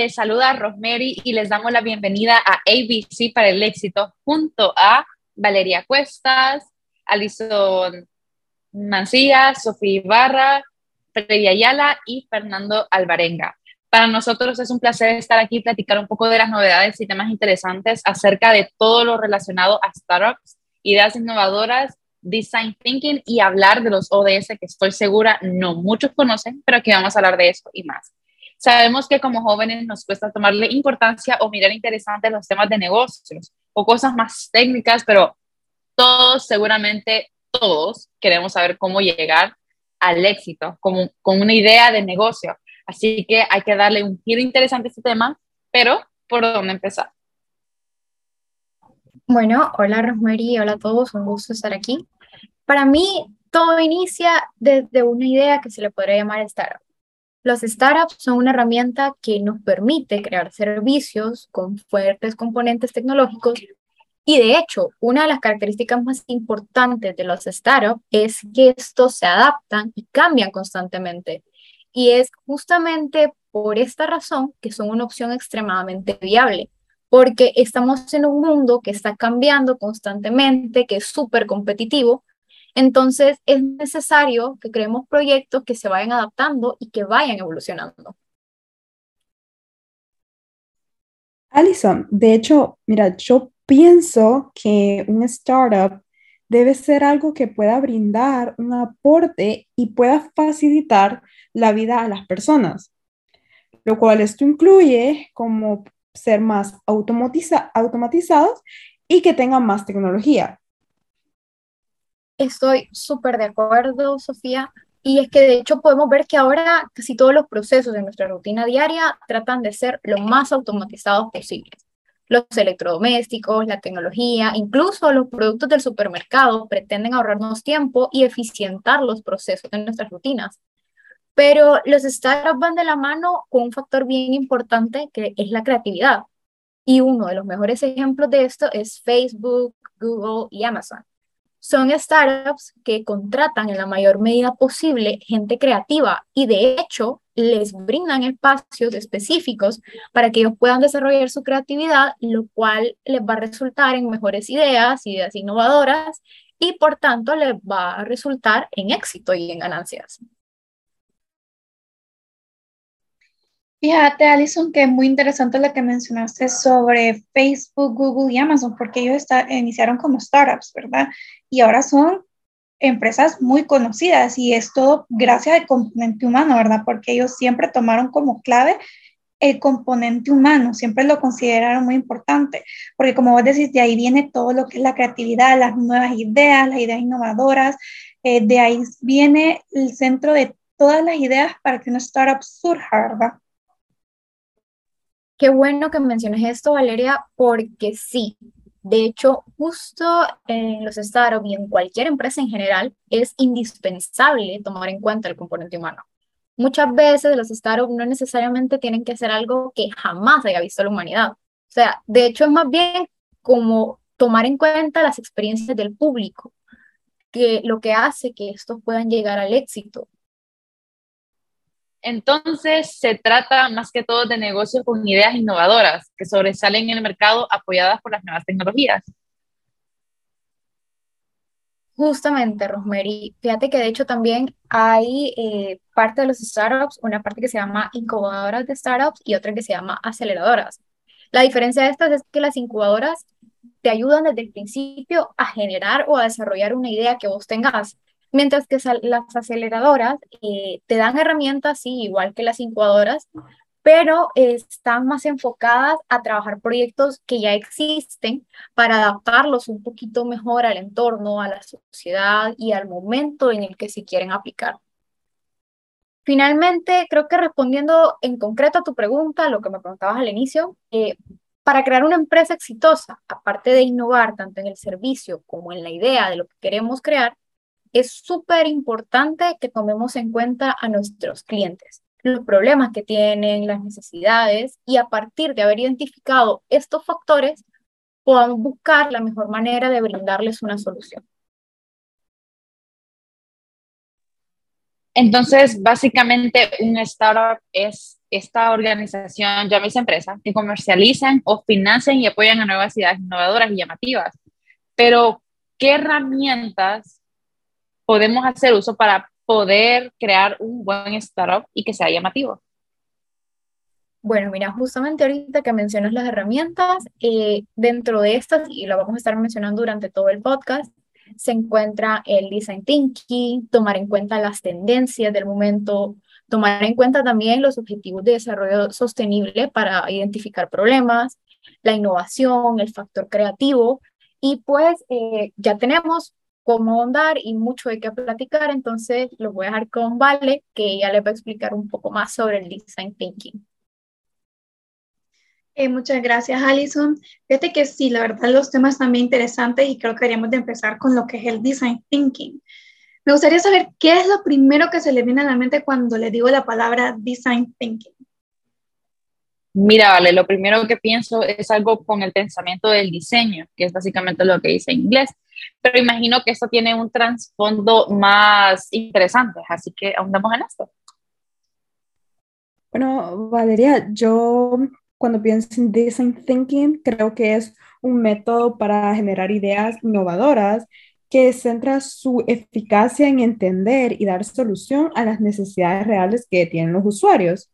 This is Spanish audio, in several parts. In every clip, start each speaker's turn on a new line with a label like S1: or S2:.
S1: Les saluda Rosemary y les damos la bienvenida a ABC para el éxito junto a Valeria Cuestas, Alison Mancilla, Sofía Ibarra, Freddy Ayala y Fernando Alvarenga. Para nosotros es un placer estar aquí y platicar un poco de las novedades y temas interesantes acerca de todo lo relacionado a startups, ideas innovadoras, design thinking y hablar de los ODS que estoy segura no muchos conocen, pero aquí vamos a hablar de eso y más. Sabemos que como jóvenes nos cuesta tomarle importancia o mirar interesantes los temas de negocios o cosas más técnicas, pero todos, seguramente todos, queremos saber cómo llegar al éxito, como, con una idea de negocio. Así que hay que darle un giro interesante a este tema, pero ¿por dónde empezar?
S2: Bueno, hola Rosemary, hola a todos, un gusto estar aquí. Para mí, todo inicia desde una idea que se le podría llamar startup. Los startups son una herramienta que nos permite crear servicios con fuertes componentes tecnológicos y de hecho, una de las características más importantes de los startups es que estos se adaptan y cambian constantemente. Y es justamente por esta razón que son una opción extremadamente viable, porque estamos en un mundo que está cambiando constantemente, que es súper competitivo. Entonces es necesario que creemos proyectos que se vayan adaptando y que vayan evolucionando.
S3: Alison, de hecho, mira, yo pienso que un startup debe ser algo que pueda brindar un aporte y pueda facilitar la vida a las personas, lo cual esto incluye como ser más automatizados y que tengan más tecnología.
S2: Estoy súper de acuerdo, Sofía. Y es que de hecho podemos ver que ahora casi todos los procesos de nuestra rutina diaria tratan de ser lo más automatizados posibles los electrodomésticos, la tecnología, incluso los productos del supermercado pretenden ahorrarnos tiempo y eficientar los procesos de nuestras rutinas. Pero los startups van de la mano con un factor bien importante que es la creatividad. Y uno de los mejores ejemplos de esto es Facebook, Google y Amazon. Son startups que contratan en la mayor medida posible gente creativa y de hecho les brindan espacios específicos para que ellos puedan desarrollar su creatividad, lo cual les va a resultar en mejores ideas, ideas innovadoras y por tanto les va a resultar en éxito y en ganancias.
S4: Fíjate, Alison, que es muy interesante lo que mencionaste sobre Facebook, Google y Amazon, porque ellos iniciaron como startups, ¿verdad? Y ahora son empresas muy conocidas y es todo gracias al componente humano, ¿verdad? Porque ellos siempre tomaron como clave el componente humano, siempre lo consideraron muy importante, porque como vos decís, de ahí viene todo lo que es la creatividad, las nuevas ideas, las ideas innovadoras, eh, de ahí viene el centro de todas las ideas para que una startup surja, ¿verdad?
S2: Qué bueno que menciones esto, Valeria, porque sí, de hecho, justo en los startups y en cualquier empresa en general, es indispensable tomar en cuenta el componente humano. Muchas veces los startups no necesariamente tienen que hacer algo que jamás haya visto la humanidad. O sea, de hecho es más bien como tomar en cuenta las experiencias del público, que lo que hace que estos puedan llegar al éxito.
S1: Entonces, se trata más que todo de negocios con ideas innovadoras que sobresalen en el mercado apoyadas por las nuevas tecnologías.
S2: Justamente, Rosemary. Fíjate que de hecho también hay eh, parte de los startups, una parte que se llama incubadoras de startups y otra que se llama aceleradoras. La diferencia de estas es que las incubadoras te ayudan desde el principio a generar o a desarrollar una idea que vos tengas Mientras que las aceleradoras eh, te dan herramientas, sí, igual que las incubadoras, pero están más enfocadas a trabajar proyectos que ya existen para adaptarlos un poquito mejor al entorno, a la sociedad y al momento en el que se quieren aplicar. Finalmente, creo que respondiendo en concreto a tu pregunta, lo que me preguntabas al inicio, eh, para crear una empresa exitosa, aparte de innovar tanto en el servicio como en la idea de lo que queremos crear, es súper importante que tomemos en cuenta a nuestros clientes, los problemas que tienen, las necesidades y a partir de haber identificado estos factores, podamos buscar la mejor manera de brindarles una solución.
S1: Entonces, básicamente, un startup es esta organización, llámese empresa, que comercializan o financian y apoyan a nuevas ideas innovadoras y llamativas. Pero, ¿qué herramientas podemos hacer uso para poder crear un buen startup y que sea llamativo?
S2: Bueno, mira, justamente ahorita que mencionas las herramientas, eh, dentro de estas, y lo vamos a estar mencionando durante todo el podcast, se encuentra el design thinking, tomar en cuenta las tendencias del momento, tomar en cuenta también los objetivos de desarrollo sostenible para identificar problemas, la innovación, el factor creativo, y pues eh, ya tenemos cómo andar y mucho de qué platicar, entonces lo voy a dejar con Vale, que ella les va a explicar un poco más sobre el design thinking.
S4: Eh, muchas gracias, Alison. Fíjate que sí, la verdad los temas también interesantes y creo que deberíamos de empezar con lo que es el design thinking. Me gustaría saber qué es lo primero que se le viene a la mente cuando le digo la palabra design thinking.
S1: Mira, vale, lo primero que pienso es algo con el pensamiento del diseño, que es básicamente lo que dice en inglés, pero imagino que esto tiene un trasfondo más interesante, así que ahondamos en esto.
S3: Bueno, Valeria, yo cuando pienso en design thinking, creo que es un método para generar ideas innovadoras que centra su eficacia en entender y dar solución a las necesidades reales que tienen los usuarios.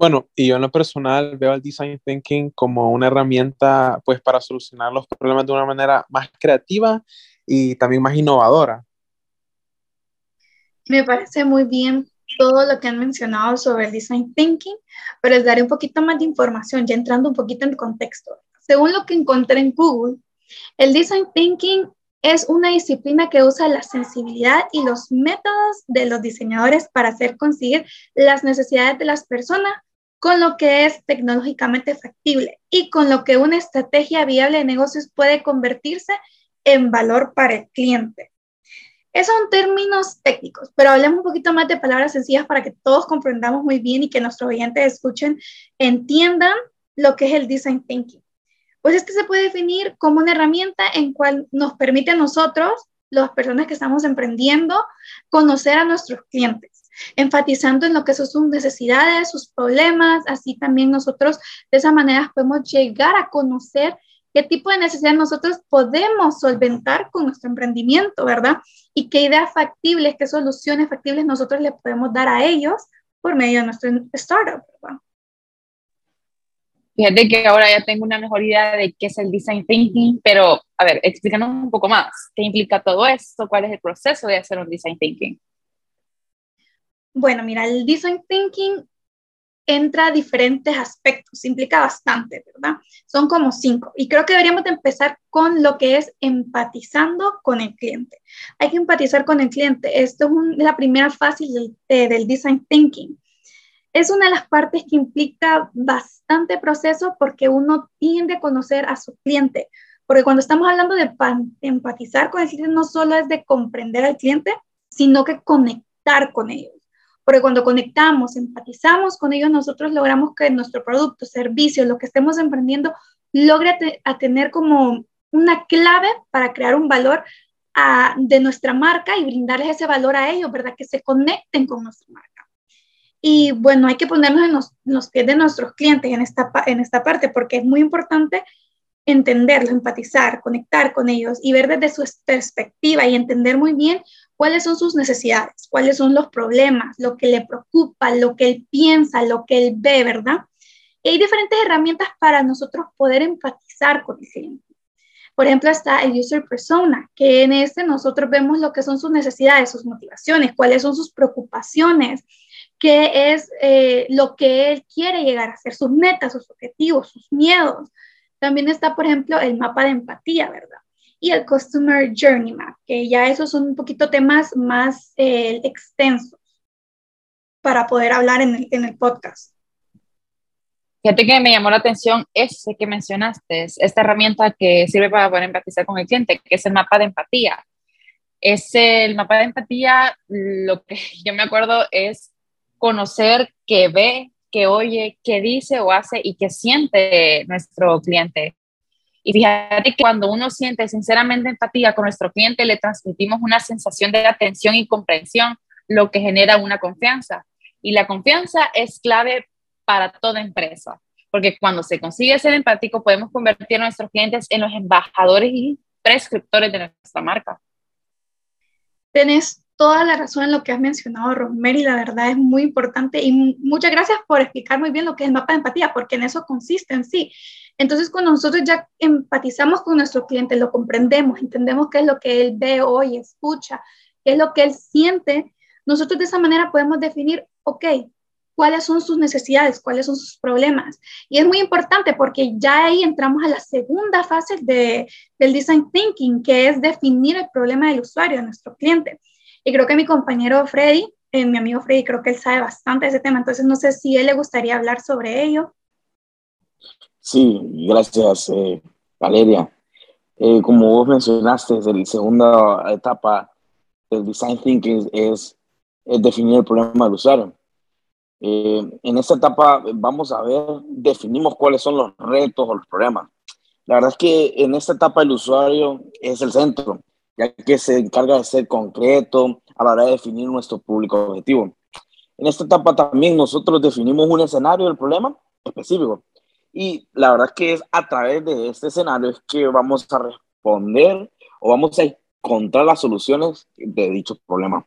S5: Bueno, y yo en lo personal veo el design thinking como una herramienta pues para solucionar los problemas de una manera más creativa y también más innovadora.
S4: Me parece muy bien todo lo que han mencionado sobre el design thinking, pero les daré un poquito más de información, ya entrando un poquito en contexto. Según lo que encontré en Google, el design thinking es una disciplina que usa la sensibilidad y los métodos de los diseñadores para hacer conseguir las necesidades de las personas con lo que es tecnológicamente factible y con lo que una estrategia viable de negocios puede convertirse en valor para el cliente. Esos son términos técnicos, pero hablemos un poquito más de palabras sencillas para que todos comprendamos muy bien y que nuestros oyentes escuchen, entiendan lo que es el design thinking. Pues este se puede definir como una herramienta en cual nos permite a nosotros, las personas que estamos emprendiendo, conocer a nuestros clientes, enfatizando en lo que son sus necesidades, sus problemas, así también nosotros de esa manera podemos llegar a conocer qué tipo de necesidad nosotros podemos solventar con nuestro emprendimiento, ¿verdad? Y qué ideas factibles, qué soluciones factibles nosotros le podemos dar a ellos por medio de nuestro startup, ¿verdad?
S1: Fíjate que ahora ya tengo una mejor idea de qué es el design thinking, pero a ver, explícanos un poco más. ¿Qué implica todo esto? ¿Cuál es el proceso de hacer un design thinking?
S4: Bueno, mira, el design thinking entra diferentes aspectos, implica bastante, ¿verdad? Son como cinco. Y creo que deberíamos de empezar con lo que es empatizando con el cliente. Hay que empatizar con el cliente. Esto es, la primera fase del, del design thinking. Es una de las partes que implica bastante proceso porque uno tiende a conocer a su cliente. Porque cuando estamos hablando de empatizar con el cliente, no solo es de comprender al cliente, sino que conectar con ellos. Porque cuando conectamos, empatizamos con ellos, nosotros logramos que nuestro producto, servicio, lo que estemos emprendiendo, logre a tener como una clave para crear un valor de nuestra marca y brindarles ese valor a ellos, ¿verdad? Que se conecten con nuestra marca. Y bueno, hay que ponernos en los, en los pies de nuestros clientes en esta, en esta parte porque es muy importante entenderlos, empatizar, conectar con ellos y ver desde su perspectiva y entender muy bien cuáles son sus necesidades, cuáles son los problemas, lo que le preocupa, lo que él piensa, lo que él ve, ¿verdad? Y hay diferentes herramientas para nosotros poder empatizar con el cliente. Por ejemplo, está el user persona, que en este nosotros vemos lo que son sus necesidades, sus motivaciones, cuáles son sus preocupaciones, qué es eh, lo que él quiere llegar a ser, sus metas, sus objetivos, sus miedos. También está, por ejemplo, el mapa de empatía, ¿verdad? Y el Customer Journey Map, que ya esos son un poquito temas más eh, extensos para poder hablar en el, en el podcast.
S1: Fíjate que me llamó la atención ese que mencionaste, esta herramienta que sirve para poder empatizar con el cliente, que es el mapa de empatía. Es el mapa de empatía, lo que yo me acuerdo es conocer qué ve, qué oye, qué dice o hace y qué siente nuestro cliente. Y fíjate que cuando uno siente sinceramente empatía con nuestro cliente, le transmitimos una sensación de atención y comprensión, lo que genera una confianza. Y la confianza es clave para toda empresa, porque cuando se consigue ser empático podemos convertir a nuestros clientes en los embajadores y prescriptores de nuestra marca.
S4: Tenés toda la razón en lo que has mencionado, Rosemary, la verdad es muy importante y muchas gracias por explicar muy bien lo que es el mapa de empatía, porque en eso consiste en sí. Entonces, cuando nosotros ya empatizamos con nuestro cliente, lo comprendemos, entendemos qué es lo que él ve, hoy, escucha, qué es lo que él siente, nosotros de esa manera podemos definir, ok, cuáles son sus necesidades, cuáles son sus problemas. Y es muy importante porque ya ahí entramos a la segunda fase de, del design thinking, que es definir el problema del usuario, de nuestro cliente. Y creo que mi compañero Freddy, eh, mi amigo Freddy, creo que él sabe bastante de ese tema, entonces no sé si él le gustaría hablar sobre ello.
S6: Sí, gracias, eh, Valeria. Eh, como vos mencionaste, la segunda etapa del design thinking es, es definir el problema del usuario. en esta etapa vamos a ver, definimos cuáles son los retos o los problemas. La verdad es que en esta etapa el usuario es el centro ya que se encarga de ser concreto a la hora de definir nuestro público objetivo. En esta etapa también nosotros definimos un escenario del problema específico y la verdad es que es a través de este escenario es que vamos a responder o vamos a encontrar las soluciones de dicho problema.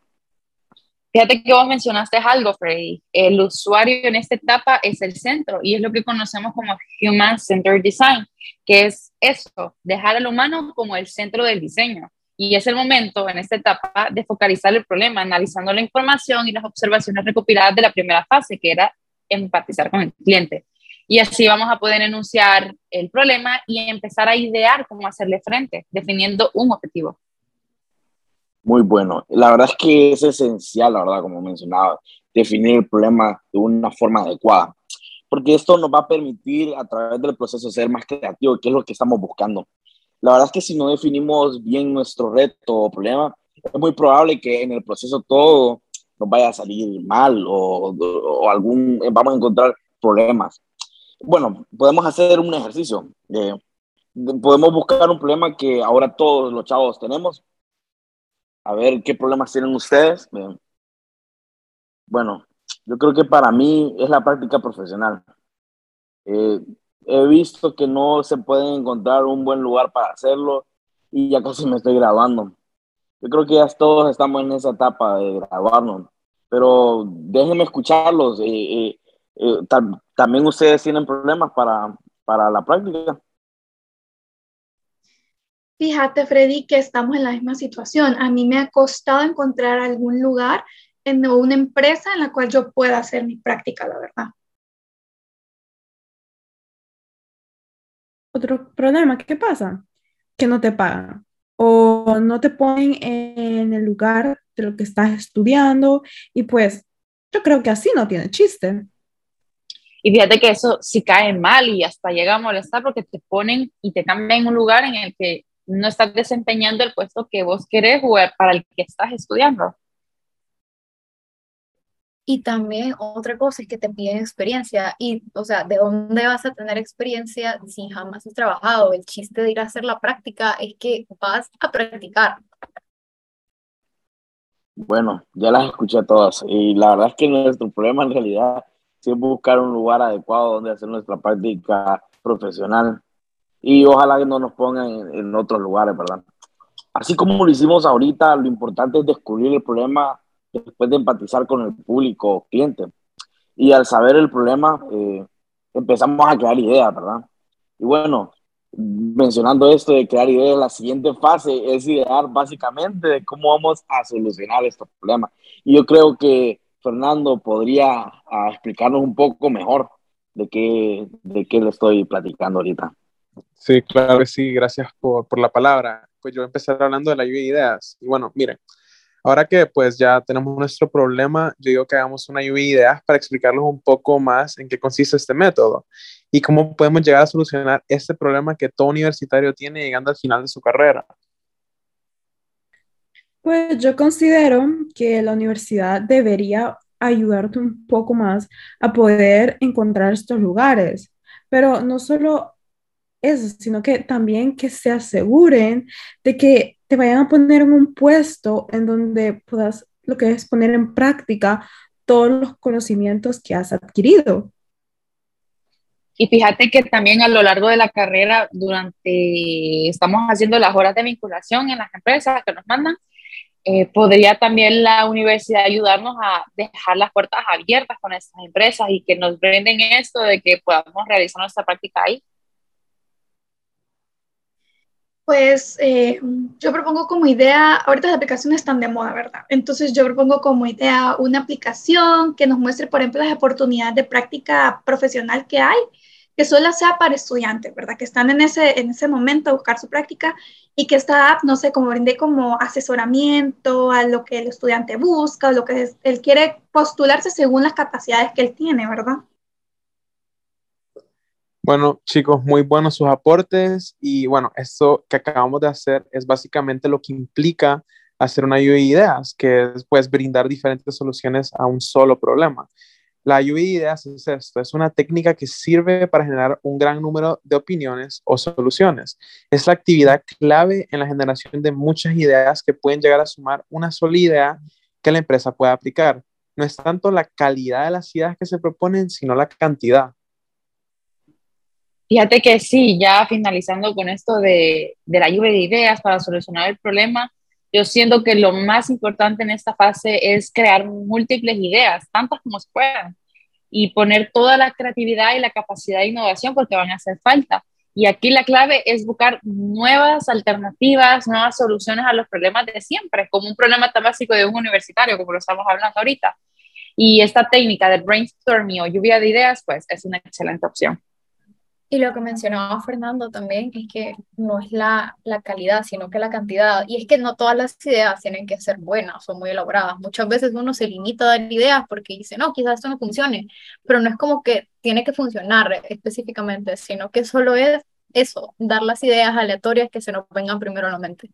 S1: Fíjate que vos mencionaste algo, Freddy. El usuario en esta etapa es el centro y es lo que conocemos como Human Centered Design, que es eso, dejar al humano como el centro del diseño. Y es el momento en esta etapa de focalizar el problema, analizando la información y las observaciones recopiladas de la primera fase, que era empatizar con el cliente. Y así vamos a poder enunciar el problema y empezar a idear cómo hacerle frente, definiendo un objetivo.
S6: Muy bueno. La verdad es que es esencial, la verdad, como mencionaba, definir el problema de una forma adecuada, porque esto nos va a permitir a través del proceso ser más creativo, que es lo que estamos buscando. La verdad es que si no definimos bien nuestro reto o problema, es muy probable que en el proceso todo nos vaya a salir mal o, algún, vamos a encontrar problemas. Bueno, podemos hacer un ejercicio. podemos buscar un problema que ahora todos los chavos tenemos. A ver qué problemas tienen ustedes. Bueno, yo creo que para mí es la práctica profesional. Eh, he visto que no se puede encontrar un buen lugar para hacerlo y ya casi me estoy grabando. Yo creo que ya todos estamos en esa etapa de grabarnos, pero déjenme escucharlos. Eh, eh, también ustedes tienen problemas para, para la práctica.
S4: Fíjate, Freddy, que estamos en la misma situación. A mí me ha costado encontrar algún lugar en una empresa en la cual yo pueda hacer mi práctica, la verdad.
S3: Otro problema, ¿qué pasa? Que no te pagan o no te ponen en el lugar de lo que estás estudiando y pues yo creo que así no tiene chiste.
S1: Y fíjate que eso sí cae mal y hasta llega a molestar porque te ponen y te cambian en un lugar en el que no estás desempeñando el puesto que vos querés jugar para el que estás estudiando.
S2: Y también otra cosa es que te piden experiencia y, o sea, ¿de dónde vas a tener experiencia si jamás has trabajado? El chiste de ir a hacer la práctica es que vas a practicar.
S6: Bueno, ya las escuché todas y la verdad es que nuestro problema en realidad es buscar un lugar adecuado donde hacer nuestra práctica profesional y ojalá que no nos pongan en, en otros lugares, ¿verdad? Así como lo hicimos ahorita, lo importante es descubrir el problema después de empatizar con el público cliente. Y al saber el problema, eh, empezamos a crear ideas, ¿verdad? Y bueno, mencionando esto de crear ideas, la siguiente fase es idear básicamente de cómo vamos a solucionar estos problemas. Y yo creo que Fernando podría ah, explicarnos un poco mejor de qué, de qué le estoy platicando ahorita.
S5: Sí, claro que sí, gracias por, por la palabra. Pues yo empezar hablando de la lluvia de ideas. Y bueno, miren, Ahora que pues ya tenemos nuestro problema, yo digo que hagamos una lluvia de ideas para explicarles un poco más en qué consiste este método y cómo podemos llegar a solucionar este problema que todo universitario tiene llegando al final de su carrera.
S3: Pues yo considero que la universidad debería ayudarte un poco más a poder encontrar estos lugares, pero no solo eso, sino que también que se aseguren de que te vayan a poner en un puesto en donde puedas lo que es poner en práctica todos los conocimientos que has adquirido.
S1: Y fíjate que también a lo largo de la carrera, durante, estamos haciendo las horas de vinculación en las empresas que nos mandan, eh, podría también la universidad ayudarnos a dejar las puertas abiertas con estas empresas y que nos brinden esto de que podamos realizar nuestra práctica ahí.
S4: Pues eh, yo propongo como idea, ahorita las aplicaciones están de moda, ¿verdad? Entonces yo propongo como idea una aplicación que nos muestre, por ejemplo, las oportunidades de práctica profesional que hay, que solo sea para estudiantes, ¿verdad? Que están en ese, en ese momento a buscar su práctica y que esta app, no sé, como brinde como asesoramiento a lo que el estudiante busca, o lo que él quiere postularse según las capacidades que él tiene, ¿verdad?
S5: Bueno, chicos, muy buenos sus aportes y bueno, esto que acabamos de hacer es básicamente lo que implica hacer una lluvia de ideas, que es pues brindar diferentes soluciones a un solo problema. La lluvia de ideas es esto, es una técnica que sirve para generar un gran número de opiniones o soluciones. Es la actividad clave en la generación de muchas ideas que pueden llegar a sumar una sola idea que la empresa pueda aplicar. No es tanto la calidad de las ideas que se proponen, sino la cantidad.
S1: Fíjate que sí, ya finalizando con esto de, de la lluvia de ideas para solucionar el problema, yo siento que lo más importante en esta fase es crear múltiples ideas, tantas como se puedan, y poner toda la creatividad y la capacidad de innovación porque van a hacer falta. Y aquí la clave es buscar nuevas alternativas, nuevas soluciones a los problemas de siempre, como un problema tan básico de un universitario, como lo estamos hablando ahorita. Y esta técnica de brainstorming o lluvia de ideas, pues es una excelente opción.
S2: Y lo que mencionaba Fernando también es que no es la, la, calidad, sino que la cantidad. Y es que no todas las ideas tienen que ser buenas o muy elaboradas. Muchas veces uno se limita a dar ideas porque dice, no, quizás esto no funcione, pero no es como que tiene que funcionar específicamente, sino que solo es eso, dar las ideas aleatorias que se nos vengan primero a la mente.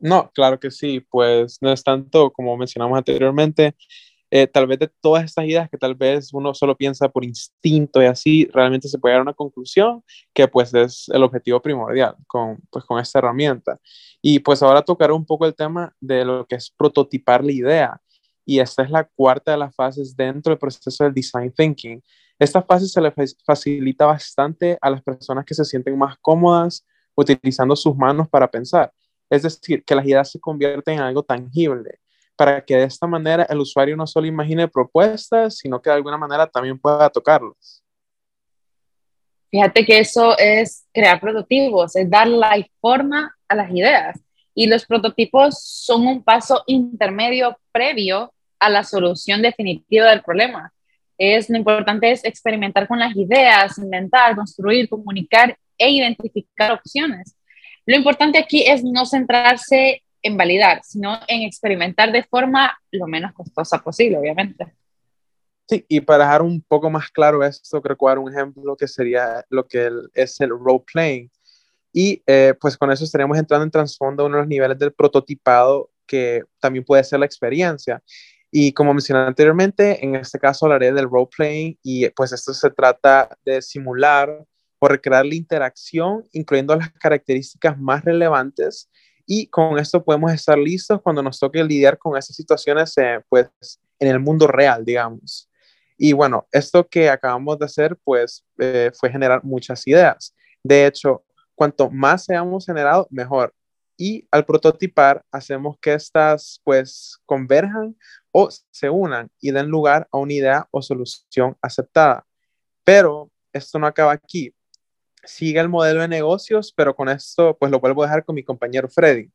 S5: No, claro que sí, pues no es tanto como mencionamos anteriormente, eh, tal vez de todas estas ideas que tal vez uno solo piensa por instinto y así, realmente se puede dar una conclusión que pues es el objetivo primordial con, pues, con esta herramienta. Y pues ahora tocaré un poco el tema de lo que es prototipar la idea. Y esta es la cuarta de las fases dentro del proceso del design thinking. Esta fase se le facilita bastante a las personas que se sienten más cómodas utilizando sus manos para pensar. Es decir, que las ideas se convierten en algo tangible para que de esta manera el usuario no solo imagine propuestas, sino que de alguna manera también pueda tocarlas.
S1: Fíjate que eso es crear prototipos, es dar la forma a las ideas. Y los prototipos son un paso intermedio previo a la solución definitiva del problema. Es, lo importante es experimentar con las ideas, inventar, construir, comunicar e identificar opciones. Lo importante aquí es no centrarse en validar, sino en experimentar de forma lo menos costosa posible, obviamente.
S5: Sí, y para dejar un poco más claro esto, creo que voy a dar un ejemplo que sería lo que es el role playing. Y eh, pues con eso estaríamos entrando en trasfondo uno de los niveles del prototipado que también puede ser la experiencia. Y como mencioné anteriormente, en este caso hablaré del role playing y pues esto se trata de simular o recrear la interacción, incluyendo las características más relevantes y con esto podemos estar listos cuando nos toque lidiar con esas situaciones eh, pues en el mundo real, digamos. Y bueno, esto que acabamos de hacer pues eh, fue generar muchas ideas. De hecho, cuanto más seamos generados, mejor. Y al prototipar hacemos que estas pues converjan o se unan y den lugar a una idea o solución aceptada. Pero esto no acaba aquí sigue el modelo de negocios, pero con esto pues lo vuelvo a dejar con mi compañero Freddy.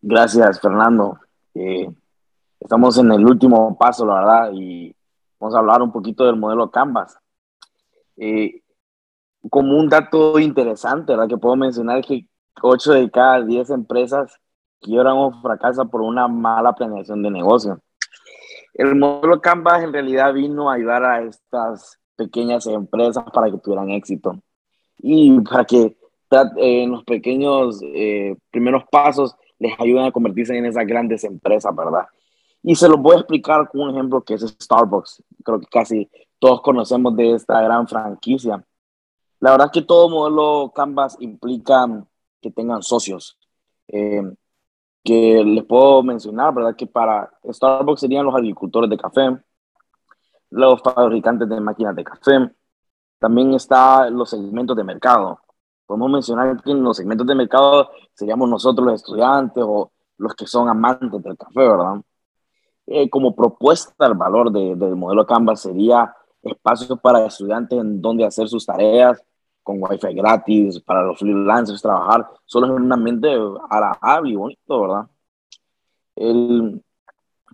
S6: Gracias, Fernando. Eh, estamos en el último paso, la verdad, y vamos a hablar un poquito del modelo Canvas. Eh, como un dato interesante, ¿verdad? Que puedo mencionar que 8 de cada 10 empresas quiebran o fracasan por una mala planeación de negocio. El modelo Canvas en realidad vino a ayudar a estas pequeñas empresas para que tuvieran éxito y para que en los pequeños eh, primeros pasos les ayuden a convertirse en esas grandes empresas, ¿verdad? Y se los voy a explicar con un ejemplo que es Starbucks. Creo que casi todos conocemos de esta gran franquicia. La verdad es que todo modelo Canvas implica que tengan socios. Eh, que les puedo mencionar, ¿verdad? Que para Starbucks serían los agricultores de café, los fabricantes de máquinas de café, también está los segmentos de mercado. Podemos mencionar que en los segmentos de mercado seríamos nosotros los estudiantes o los que son amantes del café, ¿verdad? Eh, como propuesta, el valor de, del modelo Canvas sería espacios para estudiantes en donde hacer sus tareas, con wifi gratis, para los freelancers trabajar, solo en un ambiente agradable y bonito, ¿verdad? El,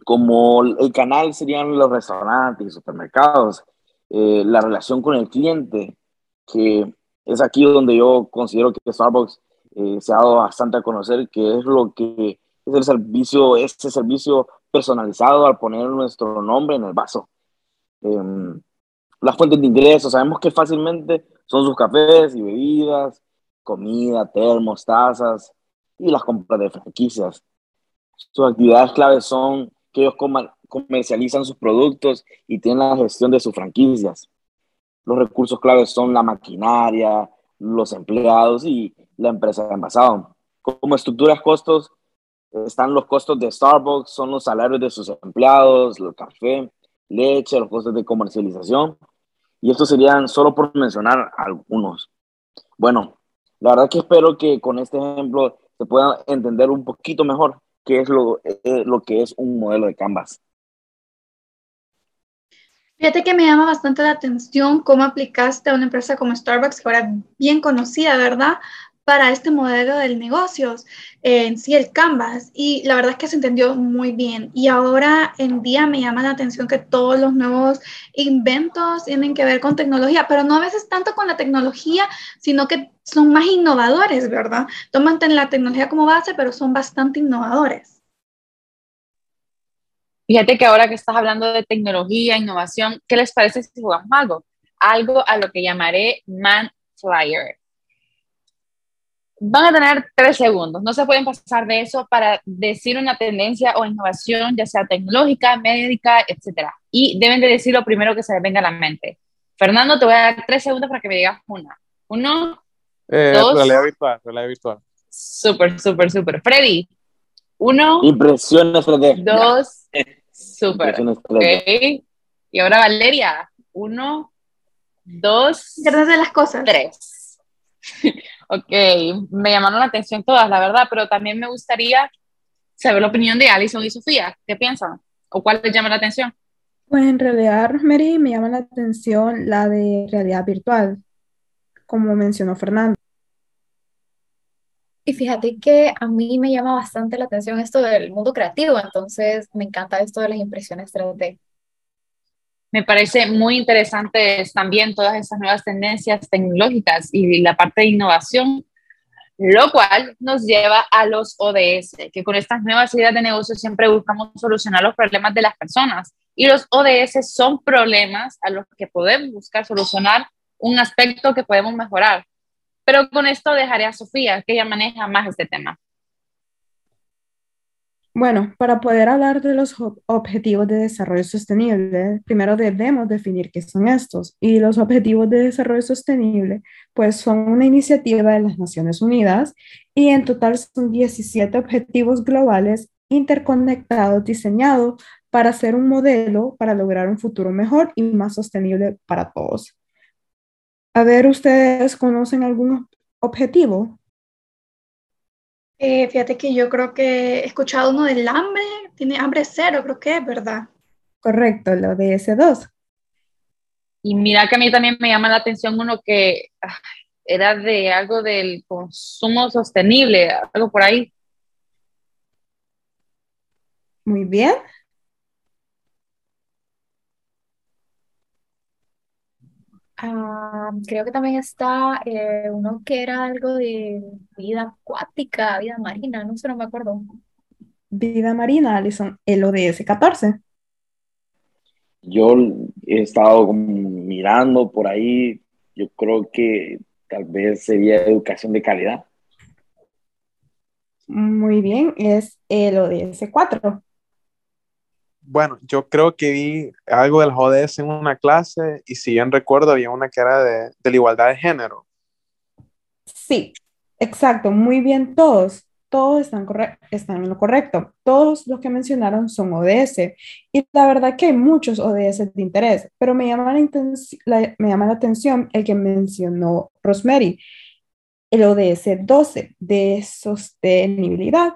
S6: como el canal serían los restaurantes supermercados, eh, la relación con el cliente, que es aquí donde yo considero que Starbucks eh, se ha dado bastante a conocer, que es lo que es el servicio, este servicio personalizado al poner nuestro nombre en el vaso. Em, las fuentes de ingresos, sabemos que fácilmente son sus cafés y bebidas, comida, termos, tazas y las compras de franquicias. Sus actividades claves son ellos comercializan sus productos y tienen la gestión de sus franquicias. Los recursos claves son la maquinaria, los empleados y la empresa de envasado. Como estructuras costos, están los costos de Starbucks, son los salarios de sus empleados, el café, leche, los costos de comercialización. Y estos serían solo por mencionar algunos. Bueno, la verdad que espero que con este ejemplo se pueda entender un poquito mejor qué es lo, eh, lo que es un modelo de Canvas.
S4: Fíjate que me llama bastante la atención cómo aplicaste a una empresa como Starbucks, que ahora bien conocida, ¿verdad? Para este modelo de negocios, en sí el Canvas. Y la verdad es que se entendió muy bien. Y ahora en día me llama la atención que todos los nuevos inventos tienen que ver con tecnología, pero no a veces tanto con la tecnología, sino que son más innovadores, ¿verdad? Toman la tecnología como base, pero son bastante innovadores.
S1: Fíjate que ahora que estás hablando de tecnología, innovación, ¿qué les parece si jugamos algo? Algo a lo que llamaré Man Flyer. Van a tener tres segundos, no se pueden pasar de eso para decir una tendencia o innovación, ya sea tecnológica, médica, etc. Y deben de decir lo primero que se les venga a la mente. Fernando, te voy a dar tres segundos para que me digas una. Uno,
S5: eh, dos. Realidad virtual, realidad virtual.
S1: Súper, súper, súper. Freddy, uno.
S6: Impresiones, Freddy.
S1: Dos. Súper. Okay. Y ahora Valeria. Uno, dos.
S4: de las cosas.
S1: Tres. ok, me llamaron la atención todas, la verdad, pero también me gustaría saber la opinión de Alison y Sofía. ¿Qué piensan? ¿O cuál les llama la atención?
S3: Pues en realidad, Mary, me llama la atención la de realidad virtual, como mencionó Fernando.
S2: Y fíjate que a mí me llama bastante la atención esto del mundo creativo, entonces me encanta esto de las impresiones 3D.
S1: Me parece muy interesante también todas esas nuevas tendencias tecnológicas y la parte de innovación, lo cual nos lleva a los ODS, que con estas nuevas ideas de negocio siempre buscamos solucionar los problemas de las personas. Y los ODS son problemas a los que podemos buscar solucionar un aspecto que podemos mejorar. Pero con esto dejaré a Sofía, que ella maneja más este tema.
S3: Bueno, para poder hablar de los objetivos de desarrollo sostenible, primero debemos definir qué son estos. Y los objetivos de desarrollo sostenible, pues son una iniciativa de las Naciones Unidas y en total son 17 objetivos globales interconectados diseñados para ser un modelo para lograr un futuro mejor y más sostenible para todos. A ver, ¿ustedes conocen algún objetivo?
S4: Eh, fíjate que yo creo que he escuchado uno del hambre, tiene hambre cero, creo que es verdad.
S3: Correcto, lo de ese 2
S1: Y mira que a mí también me llama la atención uno que era de algo del consumo sostenible, algo por ahí.
S3: Muy bien.
S2: Ah, creo que también está eh, uno que era algo de vida acuática, vida marina, no sé, no me acuerdo.
S3: Vida marina, Alison, el ODS 14.
S6: Yo he estado mirando por ahí, yo creo que tal vez sería educación de calidad.
S3: Muy bien, es el ODS 4
S5: bueno, yo creo que vi algo del ODS en una clase y si bien recuerdo había una que era de, de la igualdad de género.
S3: Sí, exacto, muy bien todos. todos están, están en lo correcto. Todos los que mencionaron son ODS. Y la verdad que hay muchos ODS de interés, pero me llama la, me llama la atención el que mencionó Rosemary, el ODS 12 de sostenibilidad.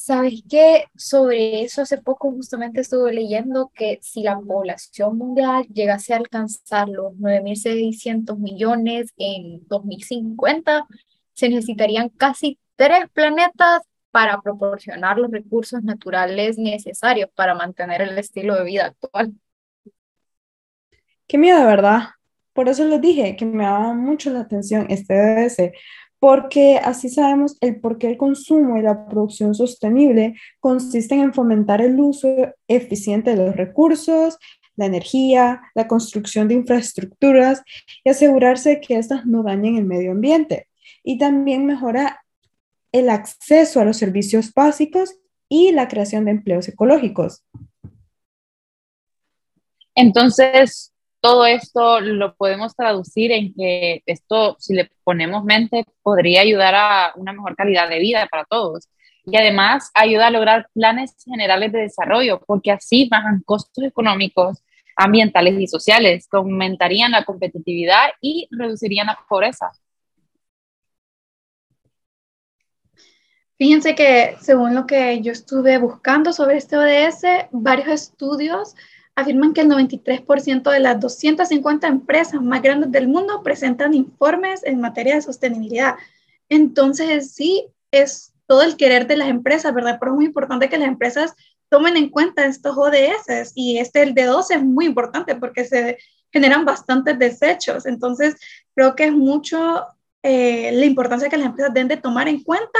S2: ¿Sabes qué? Sobre eso hace poco justamente estuve leyendo que si la población mundial llegase a alcanzar los 9.600 millones en 2050, se necesitarían casi tres planetas para proporcionar los recursos naturales necesarios para mantener el estilo de vida actual.
S3: Qué miedo, ¿verdad? Por eso les dije que me daba mucho la atención este ODS, porque así sabemos el por qué el consumo y la producción sostenible consisten en fomentar el uso eficiente de los recursos, la energía, la construcción de infraestructuras y asegurarse que éstas no dañen el medio ambiente. Y también mejora el acceso a los servicios básicos y la creación de empleos ecológicos.
S1: Entonces, todo esto lo podemos traducir en que esto, si le ponemos mente, podría ayudar a una mejor calidad de vida para todos. Y además ayuda a lograr planes generales de desarrollo, porque así bajan costos económicos, ambientales y sociales, aumentarían la competitividad y reducirían la pobreza.
S4: Fíjense que según lo que yo estuve buscando sobre este ODS, varios estudios afirman que el 93% de las 250 empresas más grandes del mundo presentan informes en materia de sostenibilidad. Entonces, sí, es todo el querer de las empresas, ¿verdad? Pero es muy importante que las empresas tomen en cuenta estos ODS y este, el de 12 es muy importante porque se generan bastantes desechos. Entonces, creo que es mucho eh, la importancia que las empresas deben de tomar en cuenta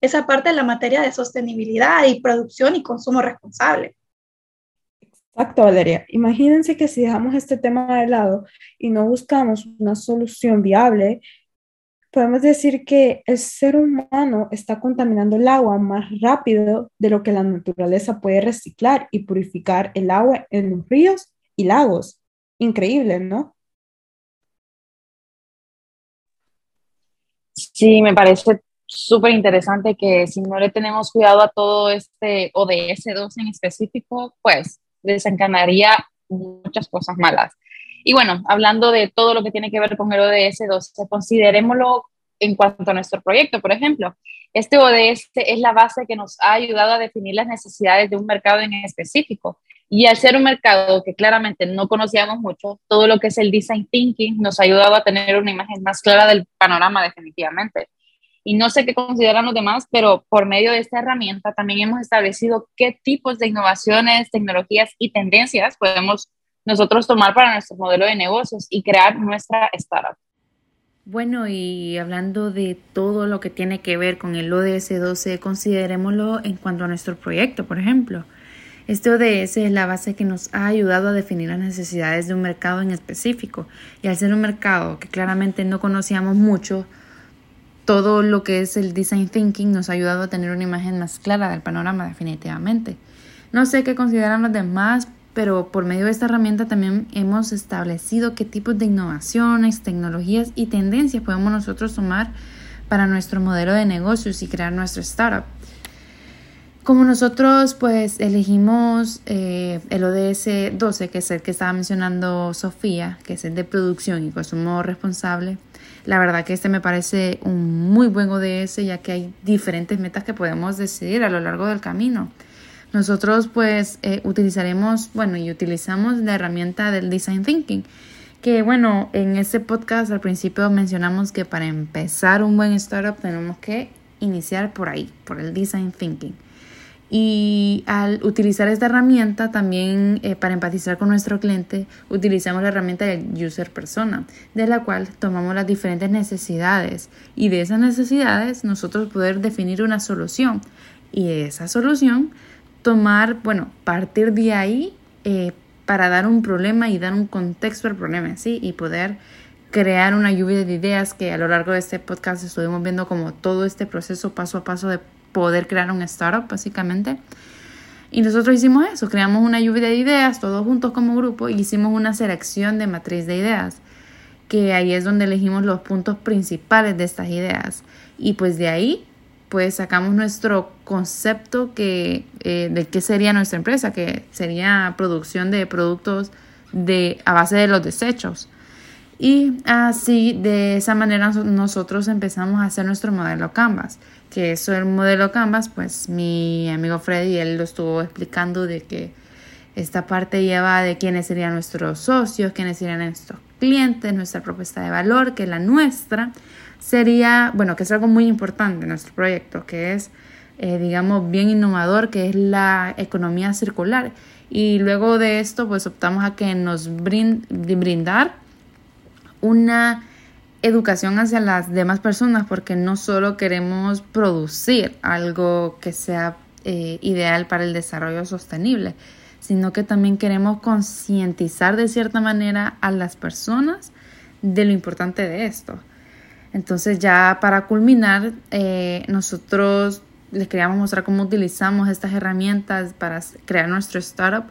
S4: esa parte de la materia de sostenibilidad y producción y consumo responsable.
S3: Exacto, Valeria. Imagínense que si dejamos este tema de lado y no buscamos una solución viable, podemos decir que el ser humano está contaminando el agua más rápido de lo que la naturaleza puede reciclar y purificar el agua en los ríos y lagos. Increíble, ¿no?
S1: Sí, me parece súper interesante que si no le tenemos cuidado a todo este ODS2 en específico, pues desencadenaría muchas cosas malas. Y bueno, hablando de todo lo que tiene que ver con el ODS2, considerémoslo en cuanto a nuestro proyecto, por ejemplo. Este ODS es la base que nos ha ayudado a definir las necesidades de un mercado en específico. Y al ser un mercado que claramente no conocíamos mucho, todo lo que es el design thinking nos ha ayudado a tener una imagen más clara del panorama definitivamente y no sé qué consideran los demás, pero por medio de esta herramienta también hemos establecido qué tipos de innovaciones, tecnologías y tendencias podemos nosotros tomar para nuestro modelo de negocios y crear nuestra startup.
S7: Bueno, y hablando de todo lo que tiene que ver con el ODS 12, considerémoslo en cuanto a nuestro proyecto, por ejemplo. Este ODS es la base que nos ha ayudado a definir las necesidades de un mercado en específico. Y al ser un mercado que claramente no conocíamos mucho, todo lo que es el design thinking nos ha ayudado a tener una imagen más clara del panorama definitivamente. No sé qué consideran los demás, pero por medio de esta herramienta también hemos establecido qué tipos de innovaciones, tecnologías y tendencias podemos nosotros tomar para nuestro modelo de negocios y crear nuestro startup. Como nosotros pues elegimos eh, el ODS 12, que es el que estaba mencionando Sofía, que es el de producción y consumo responsable, la verdad que este me parece un muy buen ODS ya que hay diferentes metas que podemos decidir a lo largo del camino. Nosotros pues eh, utilizaremos, bueno, y utilizamos la herramienta del Design Thinking, que bueno, en este podcast al principio mencionamos que para empezar un buen startup tenemos que iniciar por ahí, por el Design Thinking. Y al utilizar esta herramienta también eh, para empatizar con nuestro cliente, utilizamos la herramienta del user persona, de la cual tomamos las diferentes necesidades y de esas necesidades nosotros poder definir una solución y esa solución tomar, bueno, partir de ahí eh, para dar un problema y dar un contexto al problema, ¿sí? Y poder crear una lluvia de ideas que a lo largo de este podcast estuvimos viendo como todo este proceso paso a paso de poder crear un startup, básicamente. Y nosotros hicimos eso, creamos una lluvia de ideas, todos juntos como grupo, y hicimos una selección de matriz de ideas, que ahí es donde elegimos los puntos principales de estas ideas. Y pues de ahí pues sacamos nuestro concepto que, eh, de qué sería nuestra empresa, que sería producción de productos de, a base de los desechos. Y así, de esa manera, nosotros empezamos a hacer nuestro modelo Canvas. Que eso, el modelo Canvas, pues mi amigo Freddy, él lo estuvo explicando de que esta parte lleva de quiénes serían nuestros socios, quiénes serían nuestros clientes, nuestra propuesta de valor, que la nuestra sería, bueno, que es algo muy importante en nuestro proyecto, que es, eh, digamos, bien innovador, que es la economía circular. Y luego de esto, pues optamos a que nos brindar una educación hacia las demás personas, porque no solo queremos producir algo que sea eh, ideal para el desarrollo sostenible, sino que también queremos concientizar de cierta manera a las personas de lo importante de esto. Entonces ya para culminar, eh, nosotros les queríamos mostrar cómo utilizamos estas herramientas para crear nuestro startup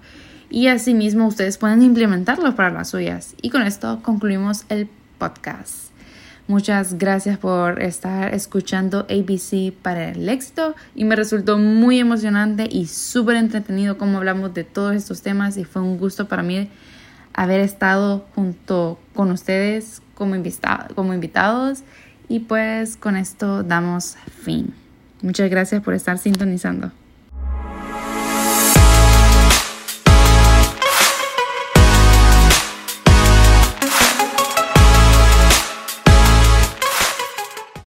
S7: y asimismo ustedes pueden implementarlo para las suyas. Y con esto concluimos el podcast. Muchas gracias por estar escuchando ABC para el éxito y me resultó muy emocionante y súper entretenido cómo hablamos de todos estos temas y fue un gusto para mí haber estado junto con ustedes como, como invitados y pues con esto damos fin. Muchas gracias por estar sintonizando.